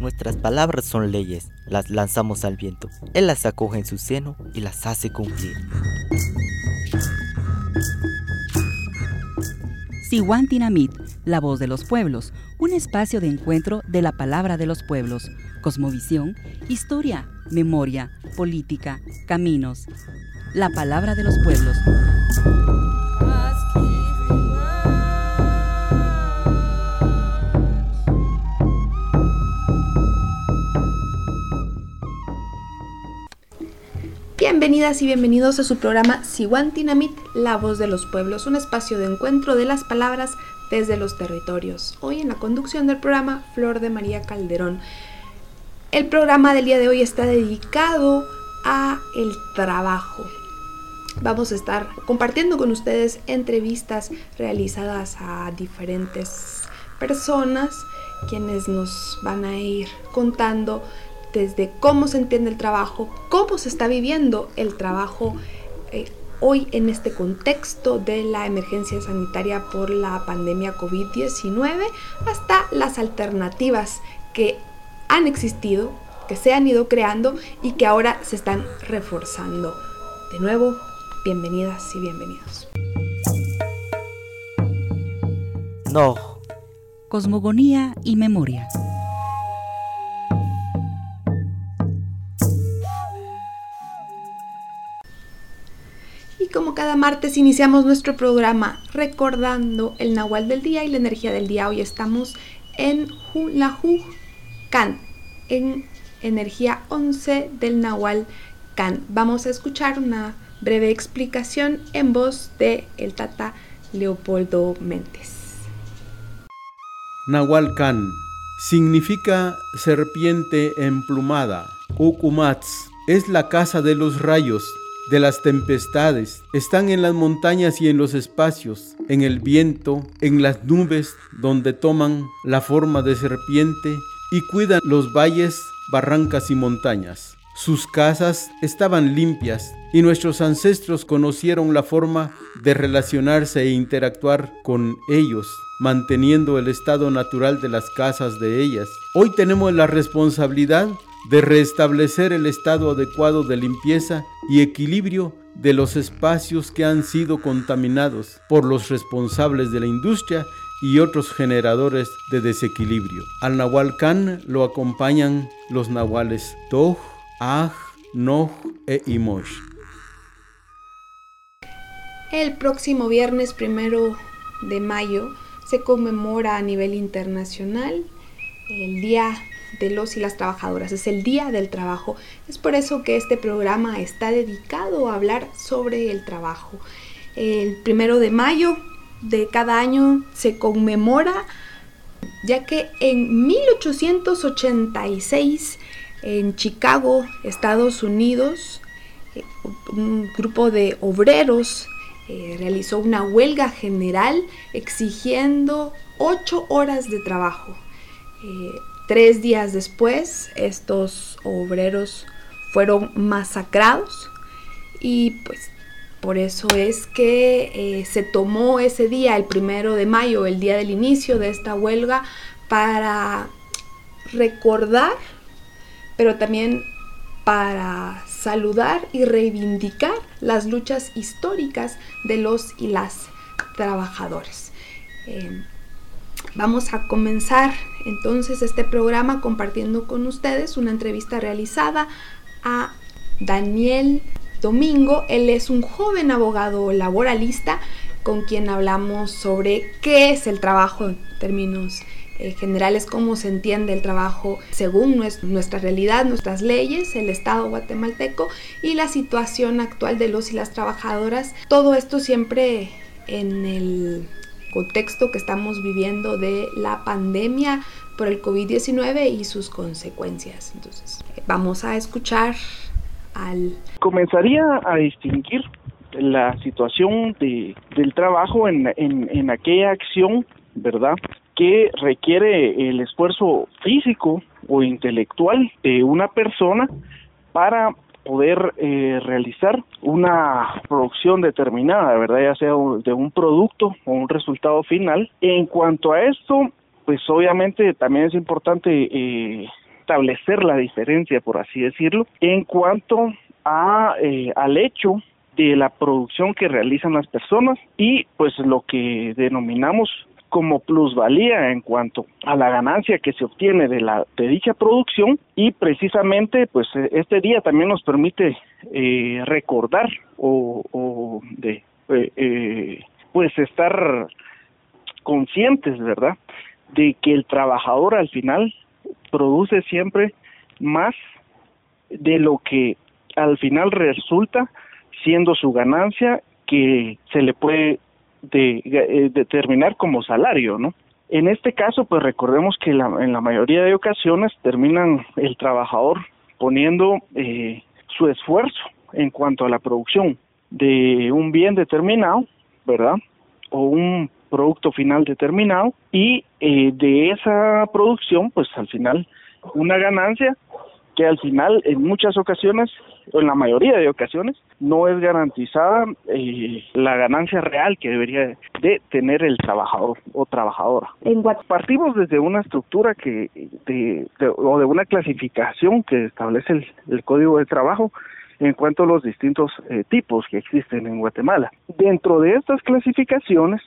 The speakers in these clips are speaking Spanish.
Nuestras palabras son leyes, las lanzamos al viento. Él las acoge en su seno y las hace cumplir. Siwantinamit, la voz de los pueblos, un espacio de encuentro de la palabra de los pueblos, cosmovisión, historia, memoria, política, caminos. La palabra de los pueblos. Bienvenidas y bienvenidos a su programa Siwantinamit, la voz de los pueblos, un espacio de encuentro de las palabras desde los territorios. Hoy en la conducción del programa Flor de María Calderón. El programa del día de hoy está dedicado a el trabajo. Vamos a estar compartiendo con ustedes entrevistas realizadas a diferentes personas quienes nos van a ir contando desde cómo se entiende el trabajo, cómo se está viviendo el trabajo eh, hoy en este contexto de la emergencia sanitaria por la pandemia COVID-19, hasta las alternativas que han existido, que se han ido creando y que ahora se están reforzando. De nuevo, bienvenidas y bienvenidos. No. Cosmogonía y memoria. como cada martes iniciamos nuestro programa recordando el Nahual del día y la energía del día. Hoy estamos en la Can, en energía 11 del Nahual Can. Vamos a escuchar una breve explicación en voz de el Tata Leopoldo Méndez. Nahual Can significa serpiente emplumada. Ukumats es la casa de los rayos de las tempestades. Están en las montañas y en los espacios, en el viento, en las nubes, donde toman la forma de serpiente y cuidan los valles, barrancas y montañas. Sus casas estaban limpias y nuestros ancestros conocieron la forma de relacionarse e interactuar con ellos, manteniendo el estado natural de las casas de ellas. Hoy tenemos la responsabilidad de restablecer el estado adecuado de limpieza y equilibrio de los espacios que han sido contaminados por los responsables de la industria y otros generadores de desequilibrio. Al Nahual Can lo acompañan los nahuales Toj, Aj, Noj e Imosh. El próximo viernes primero de mayo se conmemora a nivel internacional el Día de los y las trabajadoras, es el Día del Trabajo. Es por eso que este programa está dedicado a hablar sobre el trabajo. El primero de mayo de cada año se conmemora, ya que en 1886 en Chicago, Estados Unidos, eh, un grupo de obreros eh, realizó una huelga general exigiendo ocho horas de trabajo. Eh, Tres días después, estos obreros fueron masacrados y pues por eso es que eh, se tomó ese día, el primero de mayo, el día del inicio de esta huelga, para recordar, pero también para saludar y reivindicar las luchas históricas de los y las trabajadores. Eh, Vamos a comenzar entonces este programa compartiendo con ustedes una entrevista realizada a Daniel Domingo. Él es un joven abogado laboralista con quien hablamos sobre qué es el trabajo en términos eh, generales, cómo se entiende el trabajo según nuestra realidad, nuestras leyes, el Estado guatemalteco y la situación actual de los y las trabajadoras. Todo esto siempre en el contexto que estamos viviendo de la pandemia por el COVID-19 y sus consecuencias. Entonces, vamos a escuchar al... Comenzaría a distinguir la situación de, del trabajo en, en, en aquella acción, ¿verdad? Que requiere el esfuerzo físico o intelectual de una persona para poder eh, realizar una producción determinada, ¿verdad? Ya sea de un producto o un resultado final. En cuanto a esto, pues obviamente también es importante eh, establecer la diferencia, por así decirlo, en cuanto a eh, al hecho de la producción que realizan las personas y pues lo que denominamos como plusvalía en cuanto a la ganancia que se obtiene de la de dicha producción y precisamente pues e, este día también nos permite eh, recordar o, o de eh, eh, pues estar conscientes verdad de que el trabajador al final produce siempre más de lo que al final resulta siendo su ganancia que se le puede de, eh, determinar como salario, ¿no? En este caso, pues recordemos que la, en la mayoría de ocasiones terminan el trabajador poniendo eh, su esfuerzo en cuanto a la producción de un bien determinado, ¿verdad? O un producto final determinado y eh, de esa producción, pues al final una ganancia que al final en muchas ocasiones, o en la mayoría de ocasiones, no es garantizada eh, la ganancia real que debería de tener el trabajador o trabajadora. En Partimos desde una estructura que de, o de una clasificación que establece el, el Código de Trabajo en cuanto a los distintos eh, tipos que existen en Guatemala. Dentro de estas clasificaciones,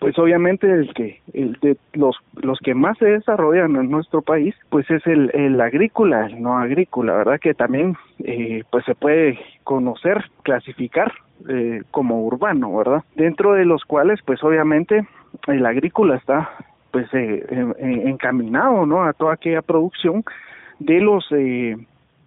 pues obviamente el que el de los los que más se desarrollan en nuestro país pues es el, el agrícola el no agrícola verdad que también eh, pues se puede conocer clasificar eh, como urbano verdad dentro de los cuales pues obviamente el agrícola está pues eh, encaminado no a toda aquella producción de los eh,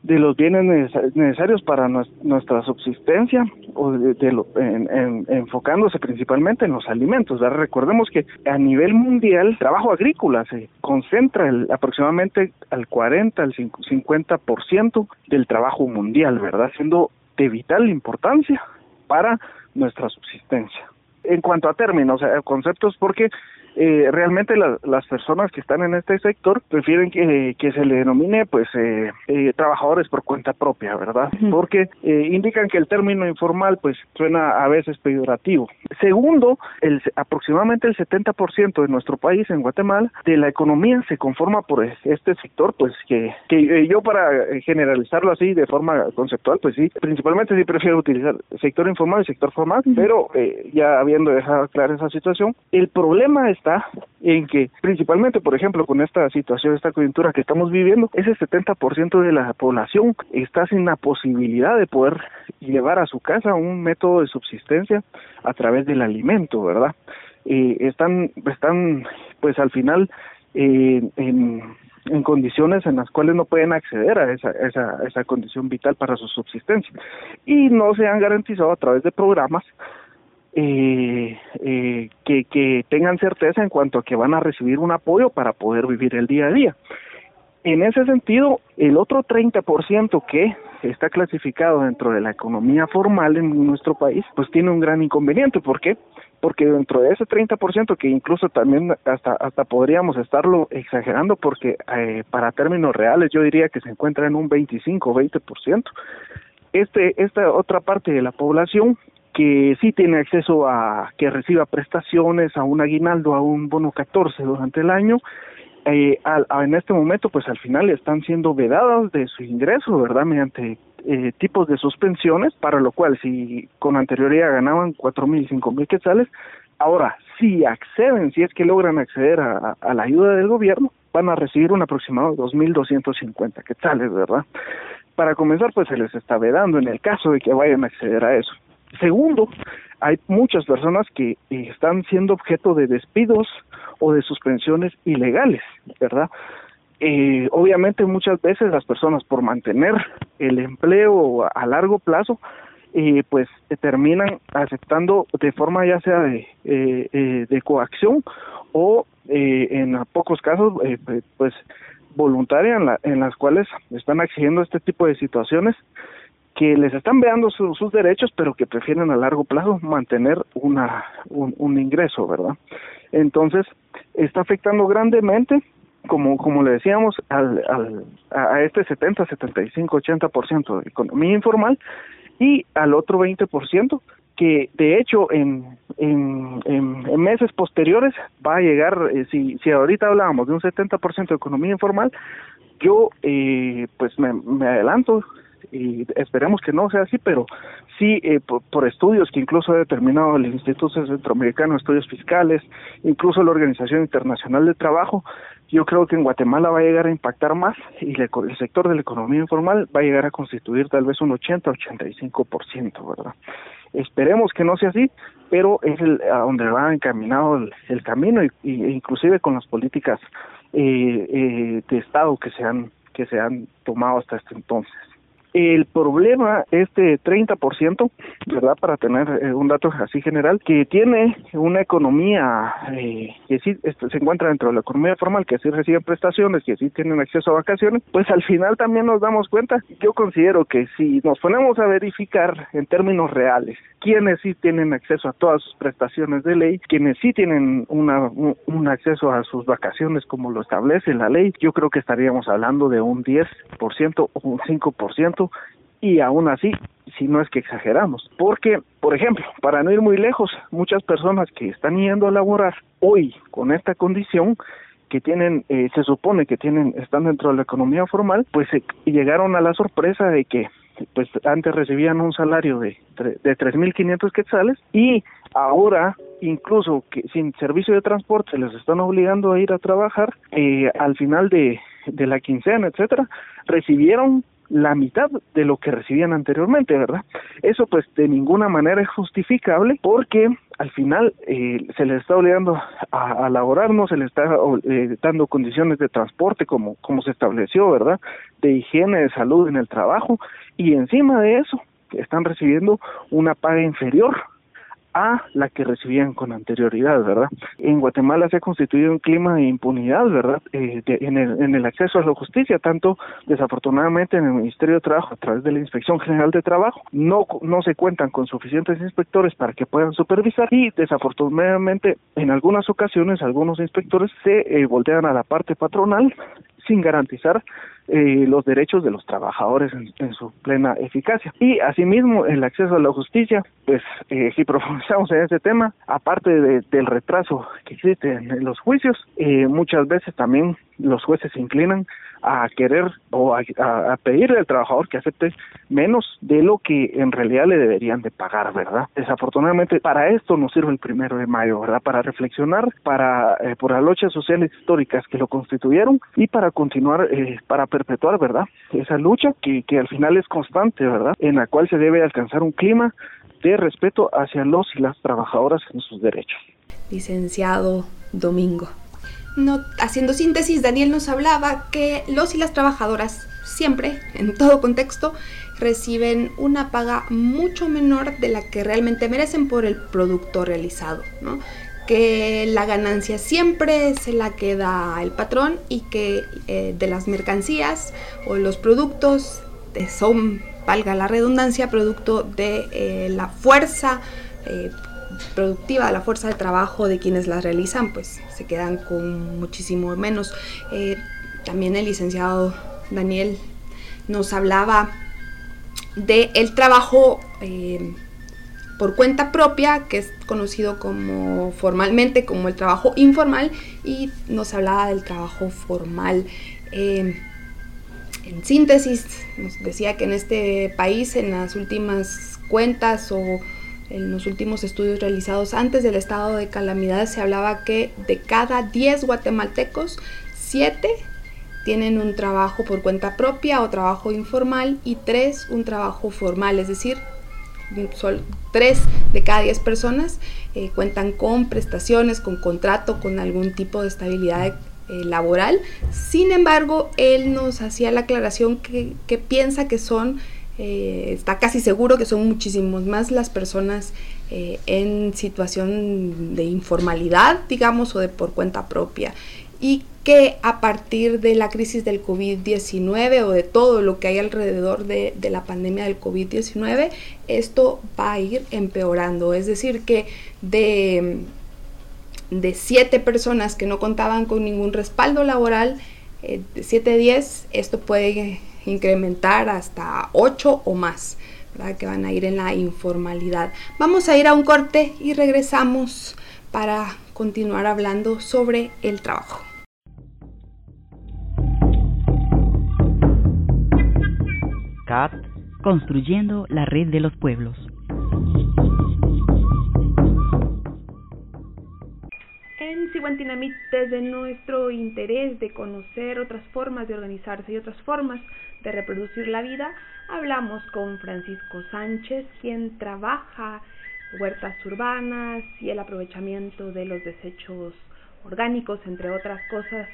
de los bienes necesarios para nuestra subsistencia o de, lo, en, enfocándose principalmente en los alimentos. Recordemos que a nivel mundial el trabajo agrícola se concentra el, aproximadamente al 40 al 50% del trabajo mundial, ¿verdad? Siendo de vital importancia para nuestra subsistencia. En cuanto a términos, a conceptos, porque eh, realmente las personas que están en este sector prefieren que, que se le denomine pues eh, eh, trabajadores por cuenta propia, ¿verdad? Porque eh, indican que el término informal pues suena a veces peyorativo. Segundo, el, aproximadamente el 70% de nuestro país, en Guatemala, de la economía se conforma por este sector, pues que, que eh, yo para generalizarlo así de forma conceptual, pues sí, principalmente sí prefiero utilizar sector informal y sector formal, pero eh, ya habiendo dejado clara esa situación, el problema es está en que principalmente, por ejemplo, con esta situación, esta coyuntura que estamos viviendo, ese 70% de la población está sin la posibilidad de poder llevar a su casa un método de subsistencia a través del alimento, ¿verdad? Eh, están, están, pues al final, eh, en, en condiciones en las cuales no pueden acceder a esa, esa, esa condición vital para su subsistencia y no se han garantizado a través de programas eh, eh, que, que tengan certeza en cuanto a que van a recibir un apoyo para poder vivir el día a día. En ese sentido, el otro 30% que está clasificado dentro de la economía formal en nuestro país, pues tiene un gran inconveniente. ¿Por qué? Porque dentro de ese 30%, que incluso también hasta, hasta podríamos estarlo exagerando, porque eh, para términos reales yo diría que se encuentra en un 25 o 20%, este, esta otra parte de la población que sí tiene acceso a que reciba prestaciones, a un aguinaldo, a un bono 14 durante el año, eh, en este momento pues al final están siendo vedadas de su ingreso, ¿verdad? Mediante eh, tipos de suspensiones, para lo cual si con anterioridad ganaban cuatro mil, cinco mil quetzales, ahora si acceden, si es que logran acceder a, a la ayuda del gobierno, van a recibir un aproximado de dos mil doscientos cincuenta quetzales, ¿verdad? Para comenzar, pues se les está vedando en el caso de que vayan a acceder a eso. Segundo, hay muchas personas que eh, están siendo objeto de despidos o de suspensiones ilegales, ¿verdad? Eh, obviamente muchas veces las personas por mantener el empleo a largo plazo, eh, pues terminan aceptando de forma ya sea de, eh, coacción o en pocos casos pues voluntaria en, la, en las cuales están a este tipo de situaciones que les están veando sus derechos, pero que prefieren a largo plazo mantener una, un, ingreso, ¿verdad? Entonces, está afectando grandemente como, como le decíamos, al, al, a este 70, 75, 80% de economía informal y al otro 20% que de hecho en, en, meses posteriores va a llegar, eh, si, si ahorita hablábamos de un 70% de economía informal, yo eh, pues me adelanto y esperemos que no sea así, pero sí eh, por, estudios que incluso ha determinado el Instituto Centroamericano de Estudios Fiscales, incluso la Organización Internacional de Trabajo, yo creo que en Guatemala va a llegar a impactar más y el sector de la economía informal va a llegar a constituir tal vez un 80-85%, ¿verdad? Esperemos que no sea así, pero es el, a donde va encaminado el, camino y, y, inclusive con las políticas eh, eh, de Estado que se han que se han tomado hasta este entonces. El problema, este 30%, ¿verdad? Para tener eh, un dato así general, que tiene una economía eh, que sí este, se encuentra dentro de la economía formal, que sí reciben prestaciones, que sí tienen acceso a vacaciones, pues al final también nos damos cuenta. Yo considero que si nos ponemos a verificar en términos reales quienes sí tienen acceso a todas sus prestaciones de ley, quienes sí tienen una, un, acceso a sus vacaciones como lo establece la ley, yo creo que estaríamos hablando de un 10% o un 5% y aún así, si no es que exageramos, porque, por ejemplo, para no ir muy lejos, muchas personas que están yendo a laborar hoy con esta condición, que tienen, eh, se supone que tienen, están dentro de la economía formal, pues eh, llegaron a la sorpresa de que pues antes recibían un salario de, de 3.500 quetzales y ahora incluso que sin servicio de transporte les están obligando a ir a trabajar eh, al final de, de la quincena, etcétera, recibieron la mitad de lo que recibían anteriormente, ¿verdad? Eso pues de ninguna manera es justificable porque al final eh, se les está obligando a, a, laborar, no se les está eh, dando condiciones de transporte como, como se estableció, ¿verdad? De higiene, de salud en el trabajo y encima de eso están recibiendo una paga inferior a la que recibían con anterioridad, ¿verdad? En Guatemala se ha constituido un clima de impunidad, ¿verdad? Eh, en, el, en el acceso a la justicia, tanto desafortunadamente en el Ministerio de Trabajo a través de la Inspección General de Trabajo no no se cuentan con suficientes inspectores para que puedan supervisar y desafortunadamente en algunas ocasiones algunos inspectores se eh, voltean a la parte patronal sin garantizar eh, los derechos de los trabajadores en, su plena eficacia. Y asimismo, el acceso a la justicia, pues eh, si profundizamos en ese tema, aparte del retraso que existe en los juicios, eh, muchas veces también los jueces se inclinan a querer o a, pedirle al trabajador que acepte menos de lo que en realidad le deberían de pagar, ¿verdad? Desafortunadamente para esto nos sirve el primero de mayo, ¿verdad? Para reflexionar, para eh, por las luchas sociales históricas que lo constituyeron y para continuar, eh, para perpetuar, ¿verdad? Esa lucha que, que al final es constante, ¿verdad? En la cual se debe alcanzar un clima de respeto hacia los y las trabajadoras en sus derechos. Licenciado Domingo. No, haciendo síntesis, Daniel nos hablaba que los y las trabajadoras siempre, en todo contexto, reciben una paga mucho menor de la que realmente merecen por el producto realizado, ¿no? que la ganancia siempre se la queda el patrón y que eh, de las mercancías o los productos son, valga la redundancia, producto de eh, la fuerza eh, productiva, la fuerza de trabajo de quienes las realizan, pues se quedan con muchísimo menos. Eh, también el licenciado Daniel nos hablaba de trabajo eh, por cuenta propia, que es conocido como formalmente como el trabajo informal, y nos hablaba del trabajo formal. Eh, en síntesis, nos decía que en este país, en las últimas cuentas o en los últimos estudios realizados antes del estado de calamidad se hablaba que de cada 10 guatemaltecos, 7 tienen un trabajo por cuenta propia o trabajo informal y 3 un trabajo formal, es decir, 3 de cada 10 personas eh, cuentan con prestaciones, con contrato, con algún tipo de estabilidad eh, laboral. Sin embargo, él nos hacía la aclaración que, que piensa que son eh, está casi seguro que son muchísimos más las personas eh, en situación de informalidad, digamos, o de por cuenta propia. Y que a partir de la crisis del COVID-19 o de todo lo que hay alrededor de, de la pandemia del COVID-19, esto va a ir empeorando. Es decir, que de de 7 personas que no contaban con ningún respaldo laboral, eh, de 7 a 10, esto puede incrementar hasta 8 o más, que van a ir en la informalidad. Vamos a ir a un corte y regresamos para continuar hablando sobre el trabajo. CAT, construyendo la red de los pueblos. En Siguantinamit, desde nuestro interés de conocer otras formas de organizarse y otras formas de reproducir la vida, hablamos con Francisco Sánchez, quien trabaja huertas urbanas y el aprovechamiento de los desechos orgánicos, entre otras cosas.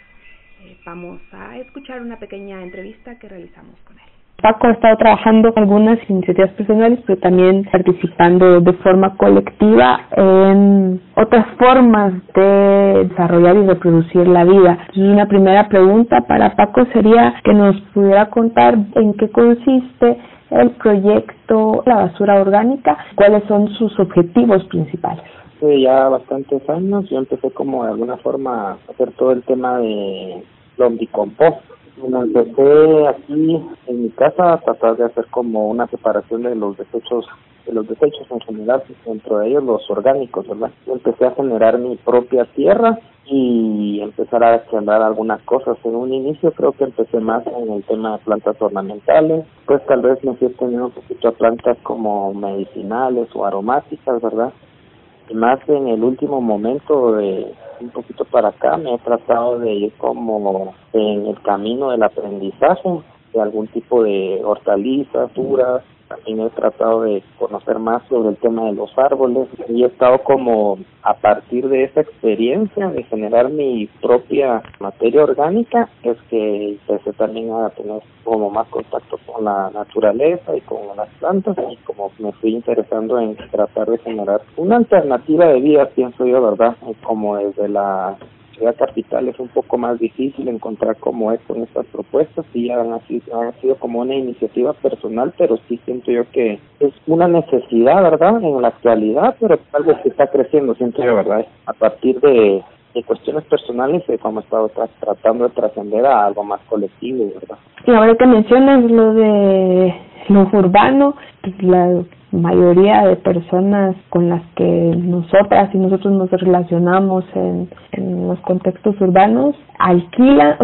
Eh, vamos a escuchar una pequeña entrevista que realizamos con él. Paco ha estado trabajando en algunas iniciativas personales, pero también participando de forma colectiva en otras formas de desarrollar y reproducir la vida. Entonces, una primera pregunta para Paco sería que nos pudiera contar en qué consiste el proyecto La Basura Orgánica, cuáles son sus objetivos principales. Ya bastantes años yo empecé como de alguna forma a hacer todo el tema de lombricompost bueno, empecé aquí en mi casa a tratar de hacer como una separación de los desechos, de los desechos en general, dentro de ellos los orgánicos, ¿verdad? Empecé a generar mi propia tierra y empezar a sembrar algunas cosas. En un inicio creo que empecé más en el tema de plantas ornamentales, pues tal vez me fui teniendo un poquito a plantas como medicinales o aromáticas, ¿verdad? Más en el último momento de un poquito para acá me he tratado de ir como en el camino del aprendizaje de algún tipo de hortalizas, duras, también he tratado de conocer más sobre el tema de los árboles y he estado como a partir de esa experiencia de generar mi propia materia orgánica es que empecé también a tener como más contacto con la naturaleza y con las plantas y como me fui interesando en tratar de generar una alternativa de vida pienso yo verdad como desde la capital es un poco más difícil encontrar cómo es con estas propuestas y han sido, han sido como una iniciativa personal, pero sí siento yo que es una necesidad, ¿verdad? En la actualidad, pero algo que está creciendo, siento yo, ¿verdad? A partir de, de cuestiones personales y como he estado tratando de trascender a algo más colectivo, ¿verdad? Y ahora que mencionas lo de lo urbano, pues la mayoría de personas con las que nosotras y nosotros nos relacionamos en, en los contextos urbanos alquilan,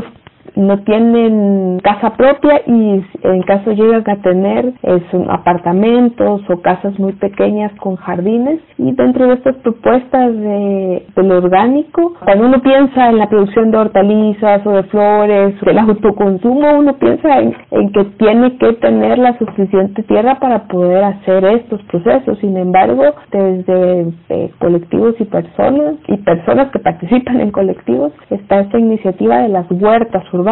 no tienen casa propia y en caso llegan a tener son apartamentos o casas muy pequeñas con jardines. Y dentro de estas propuestas de, lo orgánico cuando uno piensa en la producción de hortalizas o de flores el autoconsumo uno piensa en, en que tiene que tener la suficiente tierra para poder hacer estos procesos. Sin embargo desde eh, colectivos y personas y personas que participan en colectivos está esta iniciativa de las huertas urbanas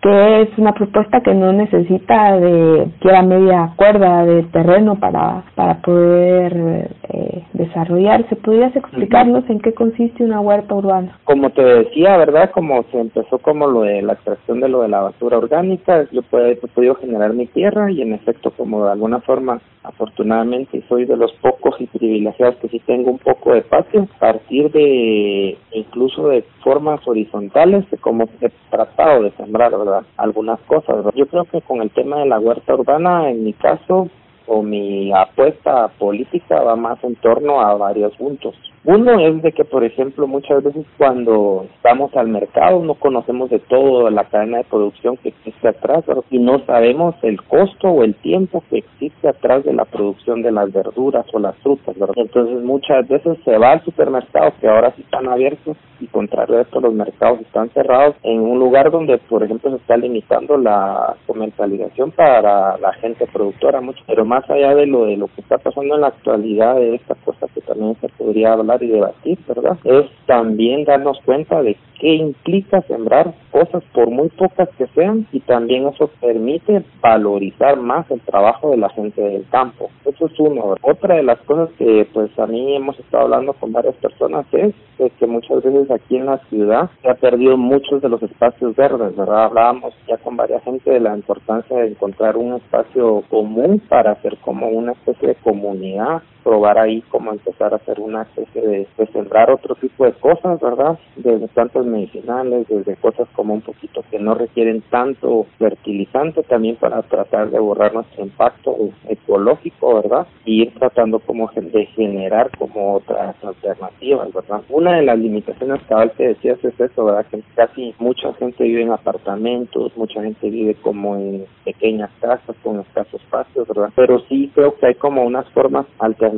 que es una propuesta que no necesita de quiera media cuerda de terreno para, para poder eh, desarrollarse. ¿Podrías explicarnos en qué consiste una huerta urbana? Como te decía, ¿verdad? Como se empezó como lo de la extracción de lo de la basura orgánica, yo he podido generar mi tierra y en efecto como de alguna forma afortunadamente soy de los pocos y privilegiados que sí tengo un poco de patio, a partir de incluso de formas horizontales de cómo he tratado de sembrar, ¿verdad? Algunas cosas. Yo creo que con el tema de la huerta urbana, en mi caso, o mi apuesta política va más en torno a varios puntos. Uno es de que, por ejemplo, muchas veces cuando estamos al mercado no conocemos de todo la cadena de producción que existe atrás y no sabemos el costo o el tiempo que existe atrás de la producción de las verduras o las frutas. ¿verdad? Entonces muchas veces se va al supermercado que ahora sí están abiertos y contrario a esto los mercados están cerrados en un lugar donde, por ejemplo, se está limitando la comercialización para la gente productora mucho. Pero más allá de lo de lo que está pasando en la actualidad de esta cosa que también se podría hablar y debatir, ¿verdad? Es también darnos cuenta de qué implica sembrar cosas por muy pocas que sean y también eso permite valorizar más el trabajo de la gente del campo. Eso es uno. Otra de las cosas que pues a mí hemos estado hablando con varias personas es que muchas veces aquí en la ciudad se ha perdido muchos de los espacios verdes, ¿verdad? Hablábamos ya con varias gente de la importancia de encontrar un espacio común para hacer como una especie de comunidad probar ahí cómo empezar a hacer una especie de, de, sembrar otro tipo de cosas, ¿verdad? Desde plantas medicinales, desde cosas como un poquito que no requieren tanto fertilizante también para tratar de borrar nuestro impacto ecológico, ¿verdad? Y ir tratando como de generar como otras alternativas, ¿verdad? Una de las limitaciones cabal que decías es eso, ¿verdad? Que casi mucha gente vive en apartamentos, mucha gente vive como en pequeñas casas con escasos espacios, ¿verdad? Pero sí creo que hay como unas formas alternativas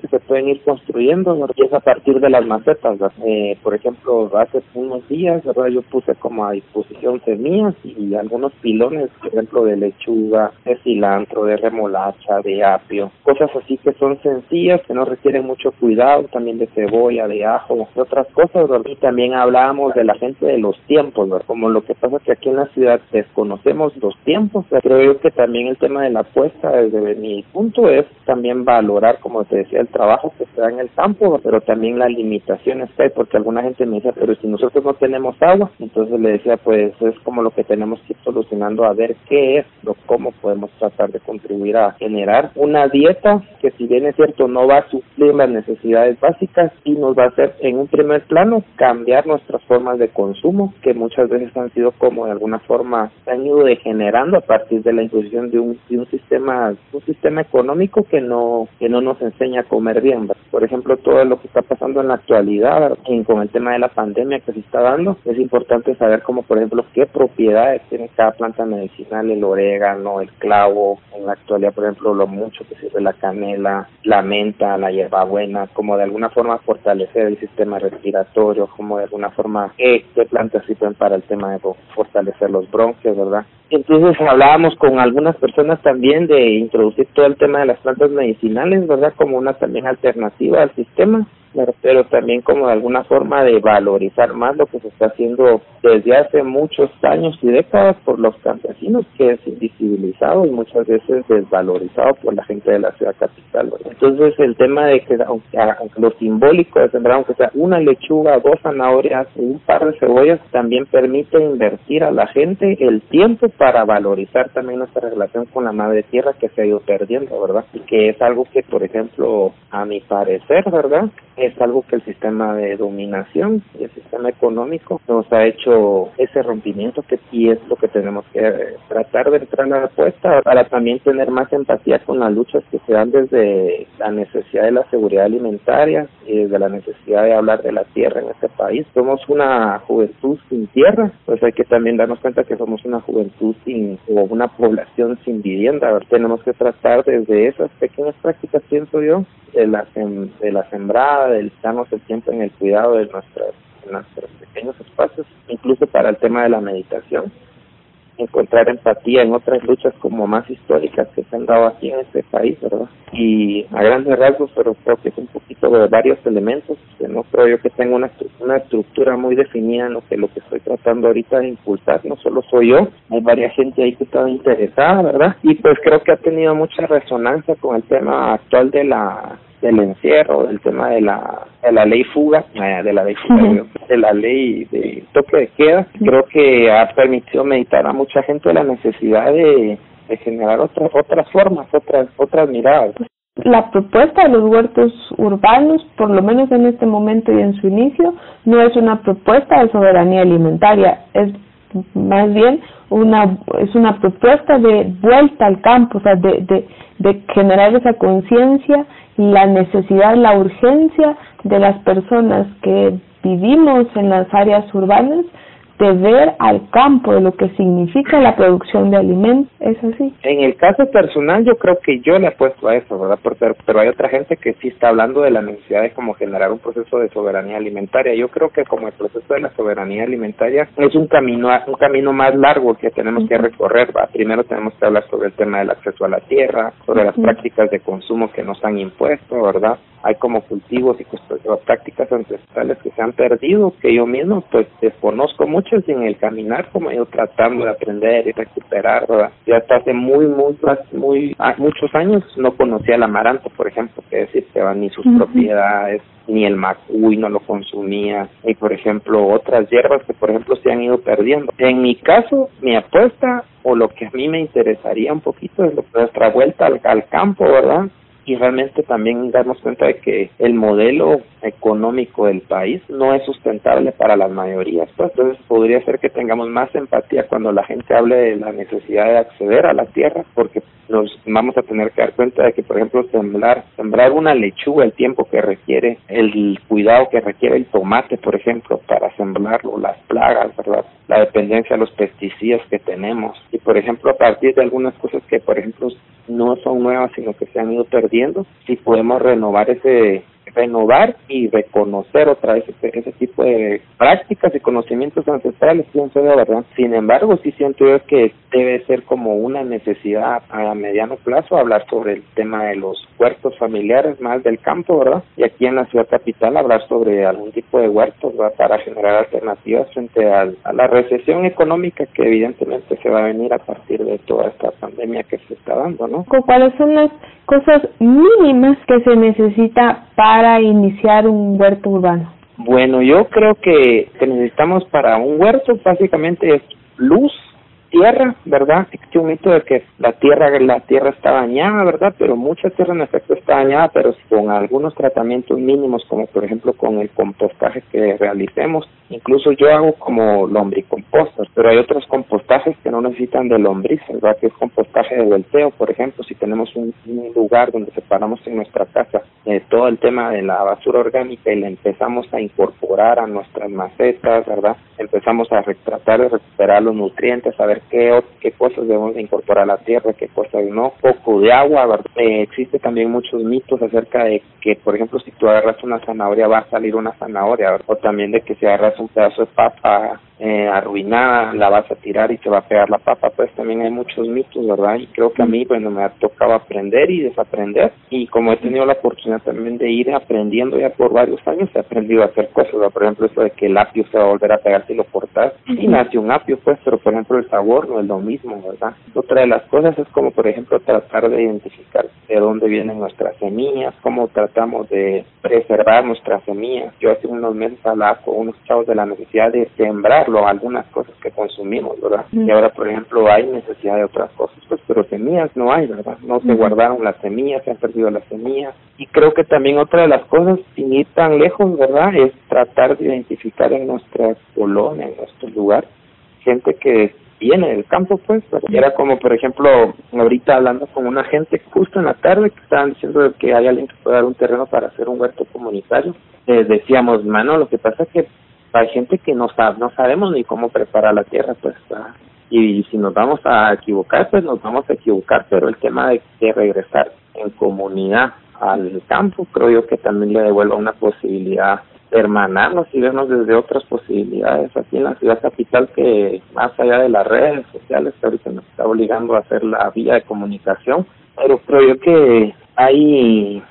que se pueden ir construyendo, ¿verdad? Y es a partir de las macetas, ¿verdad? Eh, por ejemplo, hace unos días, ¿verdad? Yo puse como a disposición semillas y algunos pilones, por ejemplo, de lechuga, de cilantro, de remolacha, de apio, cosas así que son sencillas, que no requieren mucho cuidado, también de cebolla, de ajo, de otras cosas, ¿verdad? Y también hablábamos de la gente de los tiempos, ¿verdad? Como lo que pasa que aquí en la ciudad desconocemos los tiempos, creo yo que también el tema de la apuesta desde mi punto es también valorar, como te decía, el trabajo que se da en el campo, pero también las limitaciones que hay, porque alguna gente me dice, pero si nosotros no tenemos agua, entonces le decía, pues es como lo que tenemos que ir solucionando a ver qué es, lo, cómo podemos tratar de contribuir a generar una dieta que si bien es cierto no va a suplir las necesidades básicas y nos va a hacer en un primer plano cambiar nuestras formas de consumo que muchas veces han sido como de alguna forma se han ido degenerando a partir de la imposición de un, de un sistema un sistema económico que no que no nos enseña a comer bien por ejemplo todo lo que está pasando en la actualidad con el tema de la pandemia que se está dando es importante saber como por ejemplo qué propiedades tiene cada planta medicinal el orégano el clavo en la actualidad por ejemplo lo mucho que sirve la canela la menta la hierbabuena como de alguna forma fortalecer el sistema respiratorio como de alguna forma qué, qué plantas sirven para el tema de fortalecer los bronquios verdad entonces hablábamos con algunas personas también de introducir todo el tema de las plantas medicinales, ¿verdad? Como una también alternativa al sistema pero también como de alguna forma de valorizar más lo que se está haciendo desde hace muchos años y décadas por los campesinos, que es invisibilizado y muchas veces desvalorizado por la gente de la ciudad capital. Entonces el tema de que aunque, lo simbólico de sembrar, aunque sea una lechuga, dos zanahorias un par de cebollas, también permite invertir a la gente el tiempo para valorizar también nuestra relación con la madre tierra que se ha ido perdiendo, ¿verdad? Y que es algo que, por ejemplo, a mi parecer, ¿verdad? es algo que el sistema de dominación y el sistema económico nos ha hecho ese rompimiento que sí es lo que tenemos que eh, tratar de entrar a la apuesta para también tener más empatía con las luchas que se dan desde la necesidad de la seguridad alimentaria y desde la necesidad de hablar de la tierra en este país. Somos una juventud sin tierra, pues hay que también darnos cuenta que somos una juventud sin o una población sin vivienda. tenemos que tratar desde esas pequeñas prácticas, pienso yo, de la, de la sembrada, del darnos el tiempo en el cuidado de nuestros, de nuestros pequeños espacios, incluso para el tema de la meditación encontrar empatía en otras luchas como más históricas que se han dado aquí en este país, ¿verdad? Y a grandes rasgos, pero creo que es un poquito de varios elementos, que no creo yo que tenga una, una estructura muy definida en lo que lo que estoy tratando ahorita de impulsar, no solo soy yo, hay varias gente ahí que está interesada, ¿verdad? Y pues creo que ha tenido mucha resonancia con el tema actual de la del encierro, del tema de la, de la ley fuga, eh, de la ley fuga, de la ley de toque de queda, creo que ha permitido meditar a mucha gente la necesidad de, de generar otras otras formas, otras otras miradas. La propuesta de los huertos urbanos, por lo menos en este momento y en su inicio, no es una propuesta de soberanía alimentaria, es más bien una es una propuesta de vuelta al campo, o sea, de, de, de generar esa conciencia la necesidad, la urgencia de las personas que vivimos en las áreas urbanas de ver al campo, de lo que significa la producción de alimentos, ¿es así? En el caso personal yo creo que yo le apuesto a eso, ¿verdad? Pero, pero hay otra gente que sí está hablando de la necesidad de como generar un proceso de soberanía alimentaria. Yo creo que como el proceso de la soberanía alimentaria es un camino un camino más largo que tenemos que recorrer. ¿va? Primero tenemos que hablar sobre el tema del acceso a la tierra, sobre las prácticas de consumo que nos han impuesto, ¿verdad? Hay como cultivos y prácticas ancestrales que se han perdido, que yo mismo pues desconozco mucho y en el caminar como yo tratando de aprender y recuperar, ¿verdad? Ya hasta hace muy, muy, muy, ah, muchos años no conocía el amaranto, por ejemplo, que decir que ni sus propiedades, ni el macuy no lo consumía, y por ejemplo otras hierbas que por ejemplo se han ido perdiendo. En mi caso, mi apuesta o lo que a mí me interesaría un poquito es nuestra vuelta al, al campo, ¿verdad? Y realmente también darnos cuenta de que el modelo económico del país no es sustentable para las mayorías. Pues, entonces podría ser que tengamos más empatía cuando la gente hable de la necesidad de acceder a la tierra, porque nos vamos a tener que dar cuenta de que, por ejemplo, sembrar, sembrar una lechuga, el tiempo que requiere, el cuidado que requiere el tomate, por ejemplo, para sembrarlo, las plagas, ¿verdad? La dependencia de los pesticidas que tenemos. Y, por ejemplo, a partir de algunas cosas que, por ejemplo, no son nuevas, sino que se han ido perdiendo, si podemos renovar ese renovar y reconocer otra vez ese, tipo de prácticas y conocimientos ancestrales, pienso de verdad. Sin embargo, sí siento yo que debe ser como una necesidad a mediano plazo hablar sobre el tema de los huertos familiares más del campo, ¿verdad? Y aquí en la ciudad capital hablar sobre algún tipo de huertos, ¿verdad? Para generar alternativas frente a la recesión económica que evidentemente se va a venir a partir de toda esta pandemia que se está dando, ¿no? ¿Cuáles son las cosas mínimas que se necesita para iniciar un huerto urbano? Bueno, yo creo que, que necesitamos para un huerto básicamente es luz, tierra, ¿verdad? Existe un mito de que la tierra la tierra está dañada, ¿verdad? Pero mucha tierra en efecto está dañada, pero con algunos tratamientos mínimos, como por ejemplo con el compostaje que realicemos. Incluso yo hago como lombricompostas, pero hay otros compostajes que no necesitan de lombriz, ¿verdad? Que es compostaje de volteo, por ejemplo, si tenemos un, lugar donde separamos en nuestra casa eh, todo el tema de la basura orgánica y le empezamos a incorporar a nuestras macetas, ¿verdad? Empezamos a tratar de recuperar los nutrientes, a ver qué, qué cosas debemos de incorporar a la tierra, qué cosas no, poco de agua, ¿verdad? Eh, existe también muchos mitos acerca de que, por ejemplo, si tú agarras una zanahoria va a salir una zanahoria, ¿verdad? o también de que si agarras un pedazo de papa eh, arruinada, la vas a tirar y te va a pegar la papa, pues también hay muchos mitos, ¿verdad? Y creo que a mí, bueno, me ha tocado aprender y desaprender, y como he tenido la oportunidad también de ir aprendiendo ya por varios años, he aprendido a hacer cosas, por ejemplo, eso de que el apio se va a volver a pegar si lo cortas, y nace un apio, pues, pero por ejemplo el sabor no es lo mismo, ¿verdad? Otra de las cosas es como, por ejemplo, tratar de identificar de dónde vienen nuestras semillas, cómo tratamos de preservar nuestras semillas. Yo hace unos meses hablaba con unos chavos de la necesidad de algunas cosas que consumimos, ¿verdad? Y ahora, por ejemplo, hay necesidad de otras cosas, pues, pero semillas no hay, ¿verdad? No se guardaron las semillas, se han perdido las semillas. Y creo que también otra de las cosas, sin ir tan lejos, ¿verdad? Es tratar de identificar en nuestra colonia, en nuestro lugar, gente que viene del campo, pues, era como, por ejemplo, ahorita hablando con una gente justo en la tarde que estaban diciendo que hay alguien que puede dar un terreno para hacer un huerto comunitario. Eh, decíamos, mano, lo que pasa es que hay gente que no sabe, no sabemos ni cómo preparar la tierra, pues, y si nos vamos a equivocar, pues nos vamos a equivocar, pero el tema de, de regresar en comunidad al campo, creo yo que también le devuelva una posibilidad hermanarnos y vernos desde otras posibilidades aquí en la ciudad capital que más allá de las redes sociales que ahorita nos está obligando a hacer la vía de comunicación, pero creo yo que hay